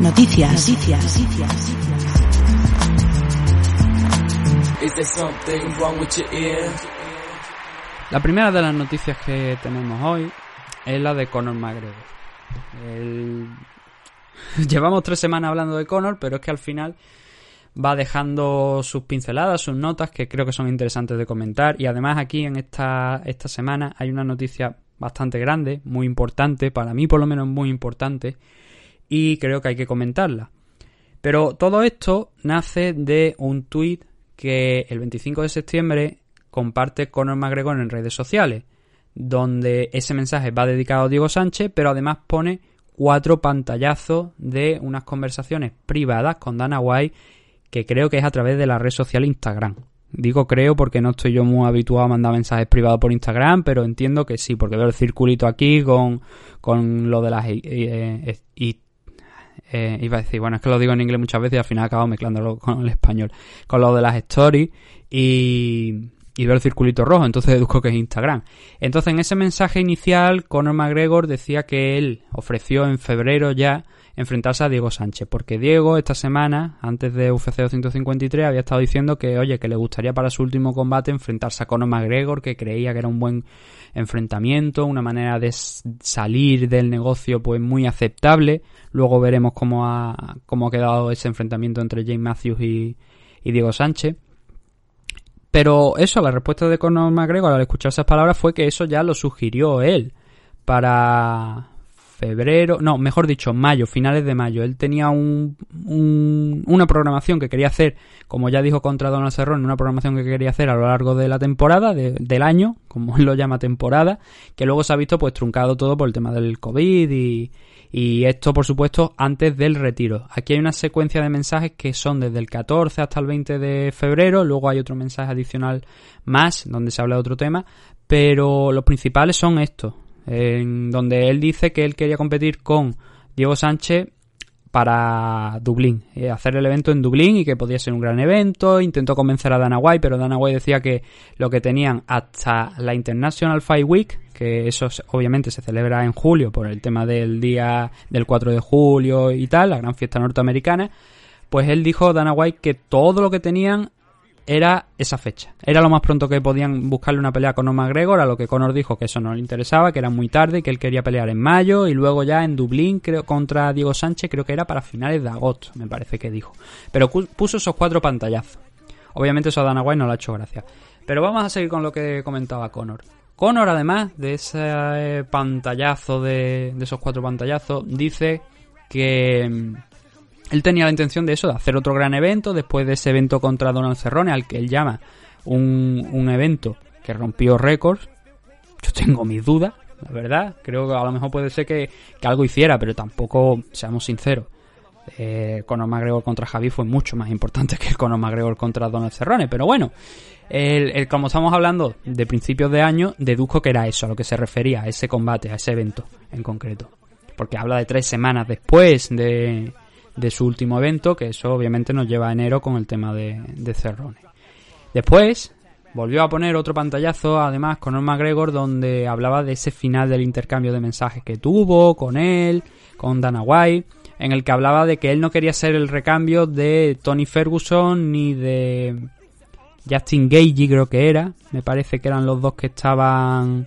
Noticias. Noticias. La primera de las noticias que tenemos hoy es la de Conor McGregor. Llevamos tres semanas hablando de Conor, pero es que al final va dejando sus pinceladas, sus notas, que creo que son interesantes de comentar. Y además aquí en esta, esta semana hay una noticia bastante grande, muy importante, para mí por lo menos muy importante, y creo que hay que comentarla. Pero todo esto nace de un tuit que el 25 de septiembre comparte Conor McGregor en redes sociales, donde ese mensaje va dedicado a Diego Sánchez, pero además pone cuatro pantallazos de unas conversaciones privadas con Dana White, que creo que es a través de la red social Instagram. Digo creo porque no estoy yo muy habituado a mandar mensajes privados por Instagram, pero entiendo que sí, porque veo el circulito aquí con, con lo de las... Eh, eh, eh, iba a decir, bueno, es que lo digo en inglés muchas veces y al final acabo mezclándolo con el español. Con lo de las stories y, y veo el circulito rojo, entonces deduzco que es Instagram. Entonces en ese mensaje inicial, Conor McGregor decía que él ofreció en febrero ya enfrentarse a Diego Sánchez, porque Diego esta semana, antes de UFC 253, había estado diciendo que, oye, que le gustaría para su último combate enfrentarse a Conor McGregor, que creía que era un buen enfrentamiento, una manera de salir del negocio pues muy aceptable. Luego veremos cómo ha, cómo ha quedado ese enfrentamiento entre James Matthews y, y Diego Sánchez. Pero eso, la respuesta de Conor McGregor al escuchar esas palabras fue que eso ya lo sugirió él para, febrero, no, mejor dicho, mayo, finales de mayo. Él tenía un, una programación que quería hacer, como ya dijo contra Donald Cerrón, una programación que quería hacer a lo largo de la temporada, del año, como él lo llama temporada, que luego se ha visto pues truncado todo por el tema del COVID y esto, por supuesto, antes del retiro. Aquí hay una secuencia de mensajes que son desde el 14 hasta el 20 de febrero, luego hay otro mensaje adicional más, donde se habla de otro tema, pero los principales son estos en donde él dice que él quería competir con Diego Sánchez para Dublín, eh, hacer el evento en Dublín y que podía ser un gran evento. Intentó convencer a Dana White, pero Dana White decía que lo que tenían hasta la International Fight Week, que eso obviamente se celebra en julio por el tema del día del 4 de julio y tal, la gran fiesta norteamericana, pues él dijo Dana White que todo lo que tenían era esa fecha. Era lo más pronto que podían buscarle una pelea con Conor McGregor, a lo que Conor dijo que eso no le interesaba, que era muy tarde, que él quería pelear en mayo y luego ya en Dublín creo contra Diego Sánchez, creo que era para finales de agosto, me parece que dijo. Pero puso esos cuatro pantallazos. Obviamente eso a Dana White no le ha hecho gracia. Pero vamos a seguir con lo que comentaba Conor. Conor, además de ese pantallazo, de, de esos cuatro pantallazos, dice que él tenía la intención de eso, de hacer otro gran evento, después de ese evento contra Donald Cerrone, al que él llama un, un evento que rompió récords. Yo tengo mis dudas, la verdad. Creo que a lo mejor puede ser que, algo hiciera, pero tampoco, seamos sinceros. Eh, Conor McGregor contra Javi fue mucho más importante que el Conor McGregor contra Donald Cerrone. Pero bueno, el, como estamos hablando de principios de año, deduzco que era eso, a lo que se refería, a ese combate, a ese evento en concreto. Porque habla de tres semanas después de, de su último evento, que eso obviamente nos lleva a enero con el tema de, de Cerrone. Después volvió a poner otro pantallazo, además con Conor McGregor, donde hablaba de ese final del intercambio de mensajes que tuvo con él, con Dana White, en el que hablaba de que él no quería ser el recambio de Tony Ferguson ni de Justin Gagey, creo que era. Me parece que eran los dos que estaban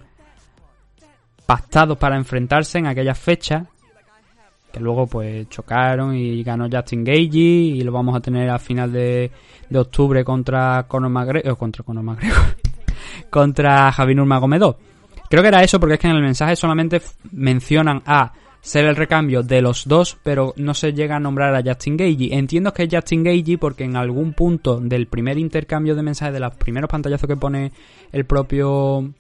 pactados para enfrentarse en aquella fecha que luego pues chocaron y ganó Justin Gagey y lo vamos a tener al final de, de octubre contra Conor McGregor, contra Conor McGregor, contra Javier Nurmagomedov. Creo que era eso porque es que en el mensaje solamente mencionan a ser el recambio de los dos, pero no se llega a nombrar a Justin Gagey. Entiendo que es Justin Gagey porque en algún punto del primer intercambio de mensajes, de los primeros pantallazos que pone el propio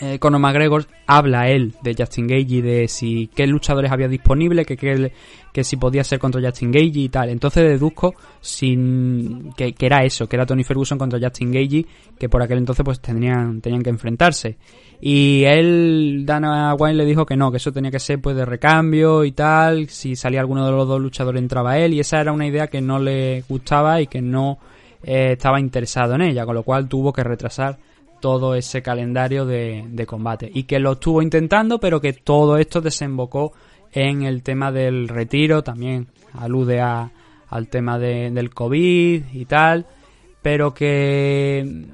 eh, Conor McGregor habla él de Justin Gage y de si qué luchadores había disponible, que, que, si podía ser contra Justin Gage y tal. Entonces deduzco sin, que, era eso, que era Tony Ferguson contra Justin Gage, que por aquel entonces pues tendrían, tenían que enfrentarse. Y él, Dana White le dijo que no, que eso tenía que ser pues de recambio y tal, si salía alguno de los dos luchadores entraba él, y esa era una idea que no le gustaba y que no eh, estaba interesado en ella, con lo cual tuvo que retrasar todo ese calendario de, combate. Y que lo estuvo intentando, pero que todo esto desembocó en el tema del retiro, también alude a, al tema de, del COVID y tal, pero que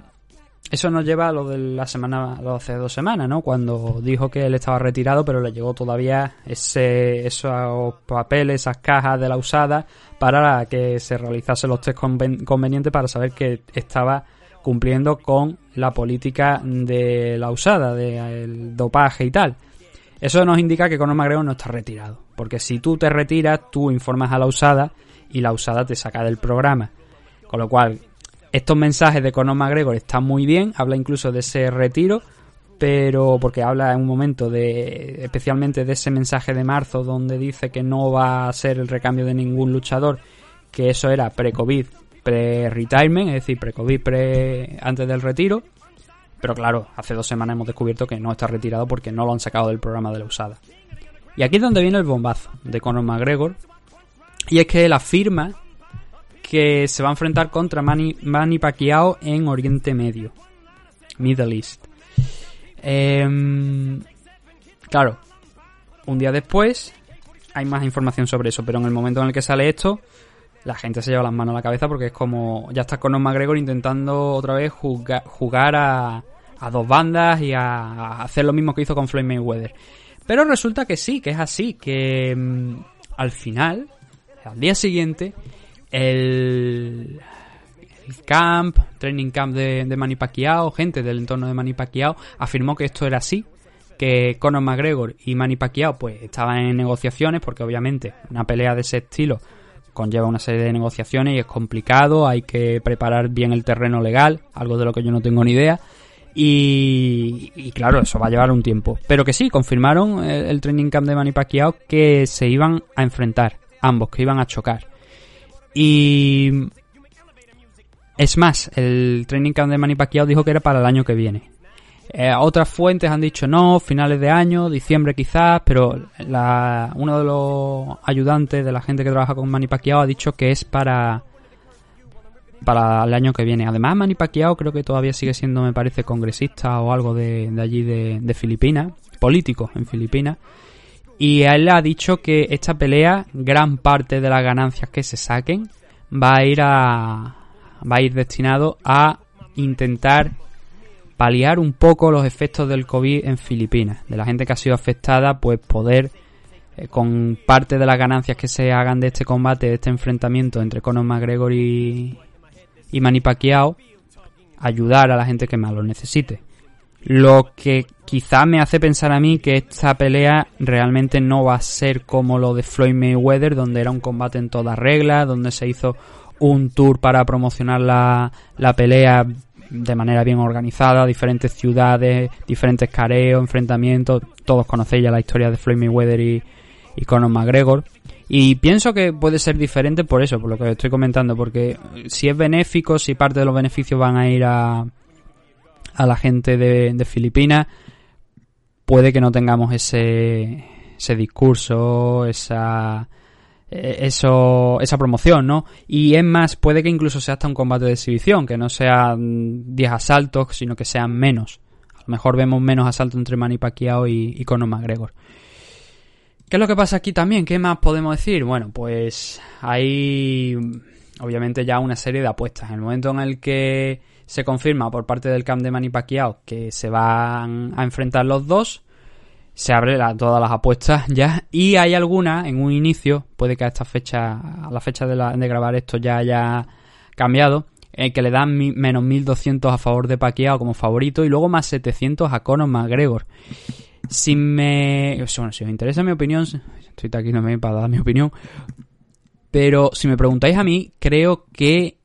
eso nos lleva a lo de la semana, lo hace dos semanas, ¿no? Cuando dijo que él estaba retirado, pero le llegó todavía ese, esos papeles, esas cajas de la usada para que se realizase los test convenientes para saber que estaba cumpliendo con la política de la usada, del dopaje y tal. Eso nos indica que Conor McGregor no está retirado, porque si tú te retiras, tú informas a la usada y la usada te saca del programa. Con lo cual, estos mensajes de Conor McGregor están muy bien, habla incluso de ese retiro, pero porque habla en un momento de especialmente de ese mensaje de marzo donde dice que no va a ser el recambio de ningún luchador, que eso era pre-COVID, pre-retirement, es decir, pre-COVID, pre antes del retiro. Pero claro, hace dos semanas hemos descubierto que no está retirado porque no lo han sacado del programa de la usada. Y aquí es donde viene el bombazo de Conor McGregor. Y es que él afirma que se va a enfrentar contra Manny, Manny Pacquiao en Oriente Medio. Middle East. Em, claro, un día después hay más información sobre eso, pero en el momento en el que sale esto, la gente se lleva las manos a la cabeza porque es como ya está Conor McGregor intentando otra vez jugar, a, a, dos bandas y a, hacer lo mismo que hizo con Floyd Mayweather. Pero resulta que sí, que es así, que mm, al final, al día siguiente, el, camp, training camp de, de Manny Pacquiao, gente del entorno de Manny Pacquiao, afirmó que esto era así, que Conor McGregor y Manny Pacquiao pues estaban en negociaciones porque obviamente una pelea de ese estilo conlleva una serie de negociaciones y es complicado, hay que preparar bien el terreno legal, algo de lo que yo no tengo ni idea. Y, claro, eso va a llevar un tiempo. Pero que sí, confirmaron el, training camp de Manny Pacquiao que se iban a enfrentar, ambos, que iban a chocar. Y es más, el training camp de Manny Pacquiao dijo que era para el año que viene. Eh, otras fuentes han dicho no, finales de año, diciembre quizás, pero la, uno de los ayudantes de la gente que trabaja con Manny Pacquiao ha dicho que es para para el año que viene. Además, Manny Pacquiao creo que todavía sigue siendo, me parece, congresista o algo de, allí de, de Filipinas, político en Filipinas. Y él ha dicho que esta pelea, gran parte de las ganancias que se saquen, va a ir a va a ir destinado a intentar paliar un poco los efectos del COVID en Filipinas, de la gente que ha sido afectada, pues poder eh, con parte de las ganancias que se hagan de este combate, de este enfrentamiento entre Conor McGregor y, y Manny Pacquiao, ayudar a la gente que más lo necesite. Lo que quizá me hace pensar a mí que esta pelea realmente no va a ser como lo de Floyd Mayweather, donde era un combate en todas reglas, donde se hizo un tour para promocionar la, la pelea de manera bien organizada, diferentes ciudades, diferentes careos, enfrentamientos. Todos conocéis ya la historia de Floyd Mayweather y, y Conor McGregor. Y pienso que puede ser diferente por eso, por lo que estoy comentando, porque si es benéfico, si parte de los beneficios van a ir a, a la gente de, de Filipinas, puede que no tengamos ese, ese discurso, esa, eso, esa promoción, ¿no? Y es más, puede que incluso sea hasta un combate de exhibición, que no sean 10 asaltos, sino que sean menos. A lo mejor vemos menos asaltos entre Manny Pacquiao y, y Conor McGregor. ¿Qué es lo que pasa aquí también? ¿Qué más podemos decir? Bueno, pues hay obviamente ya una serie de apuestas. En el momento en el que se confirma por parte del camp de Manny Pacquiao que se van a enfrentar los dos, se abre todas las apuestas ya y hay algunas en un inicio, puede que a esta fecha, a la fecha de, grabar esto ya haya cambiado, en que le dan menos 1200 a favor de Pacquiao como favorito y luego más 700 a Conor McGregor. Si me, si os interesa mi opinión, estoy aquí me para dar mi opinión, pero si me preguntáis a mí, creo que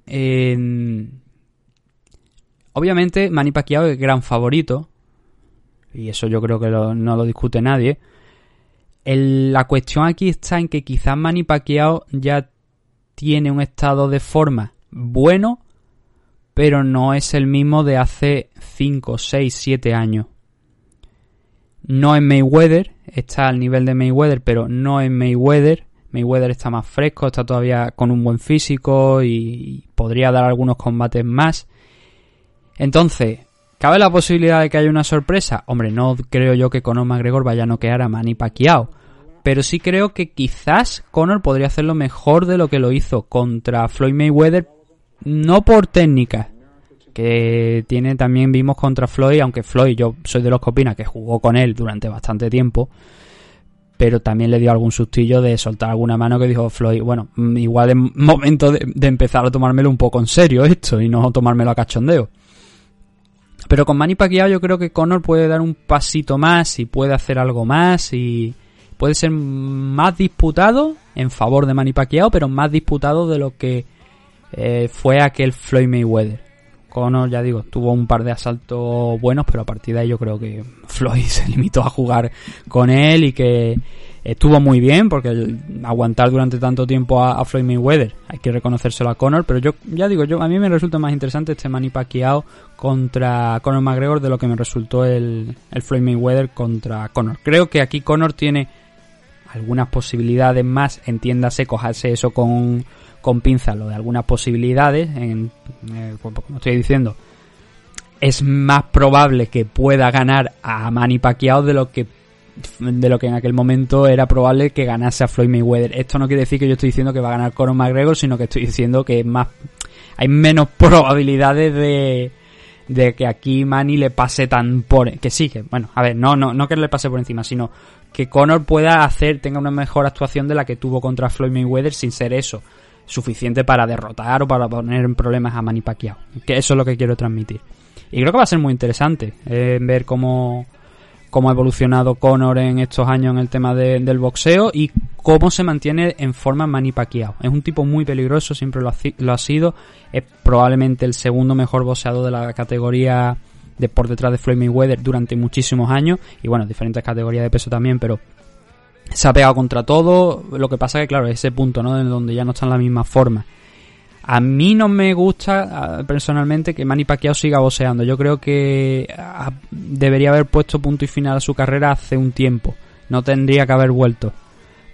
obviamente Manny Pacquiao es gran favorito, y eso yo creo que no lo discute nadie. la cuestión aquí está en que quizás Manny Pacquiao ya tiene un estado de forma bueno, pero no es el mismo de hace 5, 6, 7 años. No es Mayweather, está al nivel de Mayweather, pero no es Mayweather. Mayweather está más fresco, está todavía con un buen físico y podría dar algunos combates más. Entonces, ¿Cabe la posibilidad de que haya una sorpresa? Hombre, no creo yo que Conor McGregor vaya a noquear a Manny Pacquiao. pero sí creo que quizás Conor podría hacerlo mejor de lo que lo hizo contra Floyd Mayweather, no por técnica, que tiene también vimos contra Floyd, aunque Floyd yo soy de los que opina que jugó con él durante bastante tiempo, pero también le dio algún sustillo de soltar alguna mano que dijo Floyd, bueno, mm, igual es momento de, de empezar a tomármelo un poco en serio esto y no tomármelo a cachondeo. Pero con Manny Pacquiao yo creo que Conor puede dar un pasito más y puede hacer algo más y puede ser más disputado en favor de Manny Pacquiao, pero más disputado de lo que eh, fue aquel Floyd Mayweather. Conor, ya digo, tuvo un par de asaltos buenos, pero a partir de ahí yo creo que Floyd se limitó a jugar con él y que estuvo muy bien, porque aguantar durante tanto tiempo a, Floyd Mayweather, hay que reconocérselo a Conor, pero yo ya digo, yo a mí me resulta más interesante este Manny Pacquiao contra Conor McGregor de lo que me resultó el, el Floyd Mayweather contra Conor. Creo que aquí Conor tiene algunas posibilidades más, entiéndase, cojarse eso con con pinza lo de algunas posibilidades, en, eh, como estoy diciendo, es más probable que pueda ganar a Manny Pacquiao de lo que de lo que en aquel momento era probable que ganase a Floyd Mayweather. Esto no quiere decir que yo estoy diciendo que va a ganar Conor McGregor, sino que estoy diciendo que es más hay menos probabilidades de de que aquí Manny le pase tan por que sí bueno a ver no no no que le pase por encima sino que Conor pueda hacer tenga una mejor actuación de la que tuvo contra Floyd Mayweather sin ser eso suficiente para derrotar o para poner en problemas a Manny Pacquiao. Que eso es lo que quiero transmitir. Y creo que va a ser muy interesante eh, ver cómo, cómo ha evolucionado Conor en estos años en el tema del boxeo y cómo se mantiene en forma Manny Pacquiao. Es un tipo muy peligroso, siempre lo ha, sido. Es probablemente el segundo mejor boxeador de la categoría de por detrás de Floyd Mayweather durante muchísimos años y bueno, diferentes categorías de peso también, pero se ha pegado contra todo. Lo que pasa que, claro, ese punto, ¿no? En donde ya no está en la misma forma. A mí no me gusta personalmente que Manny Pacquiao siga boxeando. Yo creo que debería haber puesto punto y final a su carrera hace un tiempo. No tendría que haber vuelto.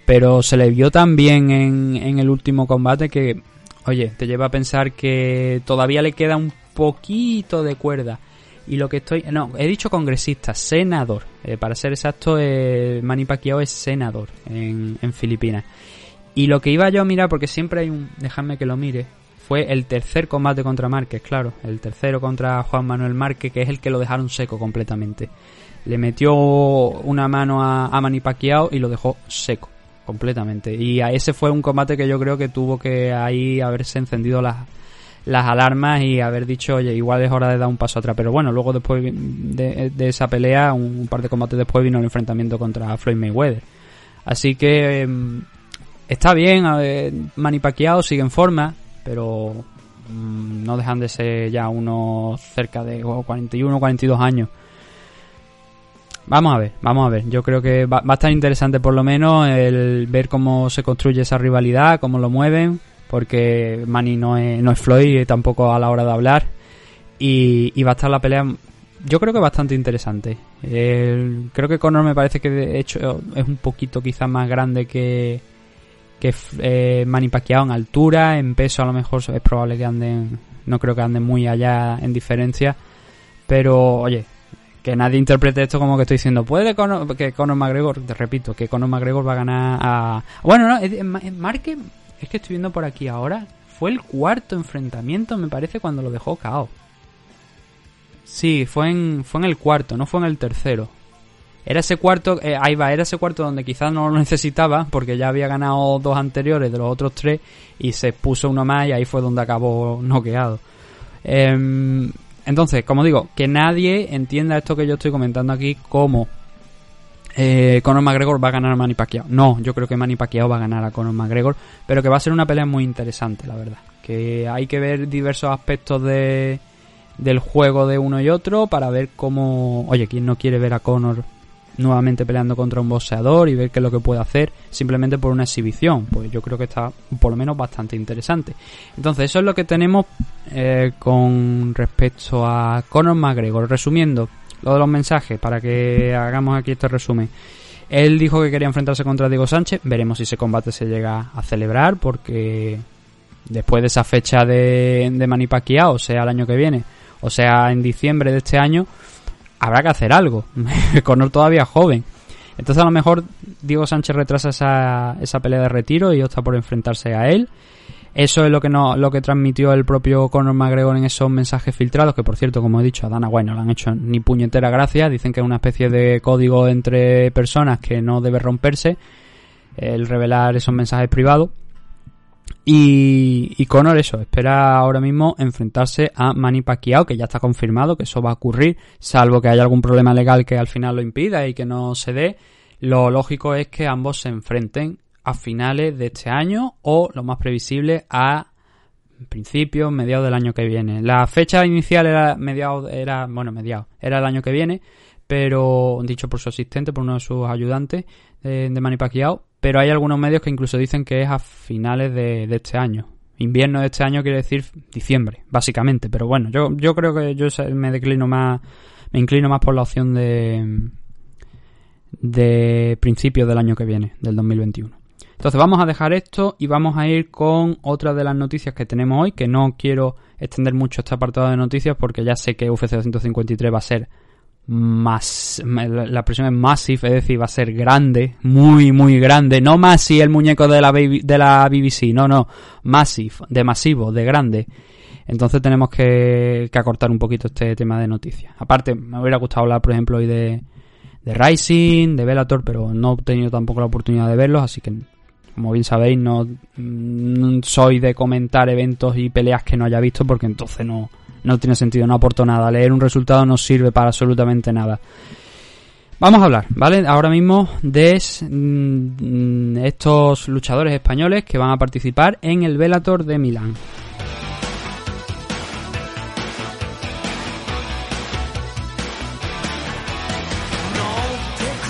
Pero se le vio tan bien en, en el último combate que, oye, te lleva a pensar que todavía le queda un poquito de cuerda. Y lo que estoy... No, he dicho congresista, senador. Eh, para ser exacto, eh, Manny Pacquiao es senador en, en Filipinas. Y lo que iba yo a mirar, porque siempre hay un... Dejadme que lo mire. Fue el tercer combate contra Márquez, claro. El tercero contra Juan Manuel Márquez, que es el que lo dejaron seco completamente. Le metió una mano a, a Manny Pacquiao y lo dejó seco completamente. Y a ese fue un combate que yo creo que tuvo que ahí haberse encendido las alarmas y haber dicho, oye, igual es hora de dar un paso atrás. Pero bueno, luego después de, esa pelea, un, par de combates después vino el enfrentamiento contra Floyd Mayweather. Así que em, está bien, Manny Pacquiao sigue en forma, pero mm, no dejan de ser ya unos cerca de 41 42 años. Vamos a ver, vamos a ver. Yo creo que va, a estar interesante por lo menos el ver cómo se construye esa rivalidad, cómo lo mueven porque Manny no es, no es Floyd tampoco a la hora de hablar. Y, va a estar la pelea, yo creo que bastante interesante. creo que Conor me parece que de hecho es un poquito quizás más grande que, que eh, Manny Pacquiao en altura, en peso a lo mejor es probable que anden, no creo que anden muy allá en diferencia. Pero oye, que nadie interprete esto como que estoy diciendo, puede que Conor McGregor, te repito, que Conor McGregor va a ganar a... Bueno, no, Marque es que estoy viendo por aquí ahora. Fue el cuarto enfrentamiento, me parece, cuando lo dejó KO. Sí, fue en, fue en el cuarto, no fue en el tercero. Era ese cuarto, eh, ahí va, era ese cuarto donde quizás no lo necesitaba, porque ya había ganado dos anteriores de los otros tres, y se puso uno más y ahí fue donde acabó noqueado. Em, entonces, como digo, que nadie entienda esto que yo estoy comentando aquí como eh, Conor McGregor va a ganar a Manny Pacquiao. No, yo creo que Manny Pacquiao va a ganar a Conor McGregor, pero que va a ser una pelea muy interesante, la verdad. Que hay que ver diversos aspectos de, del juego de uno y otro para ver cómo... Oye, ¿quién no quiere ver a Conor nuevamente peleando contra un boxeador y ver qué es lo que puede hacer simplemente por una exhibición? Pues yo creo que está por lo menos bastante interesante. Entonces, eso es lo que tenemos eh, con respecto a Conor McGregor. Resumiendo, lo de los mensajes, para que hagamos aquí este resumen. Él dijo que quería enfrentarse contra Diego Sánchez. Veremos si ese combate se llega a celebrar, porque después de esa fecha de, de o sea el año que viene, o sea en diciembre de este año, habrá que hacer algo. Conor todavía joven. Entonces a lo mejor Diego Sánchez retrasa esa, esa pelea de retiro y opta por enfrentarse a él. Eso es lo que no, lo que transmitió el propio Conor McGregor en esos mensajes filtrados, que por cierto, como he dicho, a Dana White no le han hecho ni puñetera gracia. Dicen que es una especie de código entre personas que no debe romperse el revelar esos mensajes privados. Y, y Conor eso, espera ahora mismo enfrentarse a Manny Pacquiao, que ya está confirmado que eso va a ocurrir, salvo que haya algún problema legal que al final lo impida y que no se dé. Lo lógico es que ambos se enfrenten a finales de este año o lo más previsible a principios, mediados del año que viene. La fecha inicial era mediados, era, bueno, mediados, era el año que viene, pero dicho por su asistente, por uno de sus ayudantes de, de Manny pero hay algunos medios que incluso dicen que es a finales de, este año. Invierno de este año quiere decir diciembre, básicamente. Pero bueno, yo, yo creo que yo me declino más, me inclino más por la opción de, de principios del año que viene, del 2021. Entonces vamos a dejar esto y vamos a ir con otra de las noticias que tenemos hoy, que no quiero extender mucho este apartado de noticias porque ya sé que UFC 253 va a ser más la expresión es massive, es decir, va a ser grande, muy muy grande, no Massive el muñeco de la de la BBC, no, no, massive, de masivo, de grande. Entonces tenemos que, que acortar un poquito este tema de noticias. Aparte, me hubiera gustado hablar, por ejemplo, hoy de, de Rising, de Bellator, pero no he tenido tampoco la oportunidad de verlos, así que como bien sabéis, no, no soy de comentar eventos y peleas que no haya visto porque entonces no, no tiene sentido, no aporto nada. Leer un resultado no sirve para absolutamente nada. Vamos a hablar, ¿vale? Ahora mismo de mm, estos luchadores españoles que van a participar en el Velator de Milán.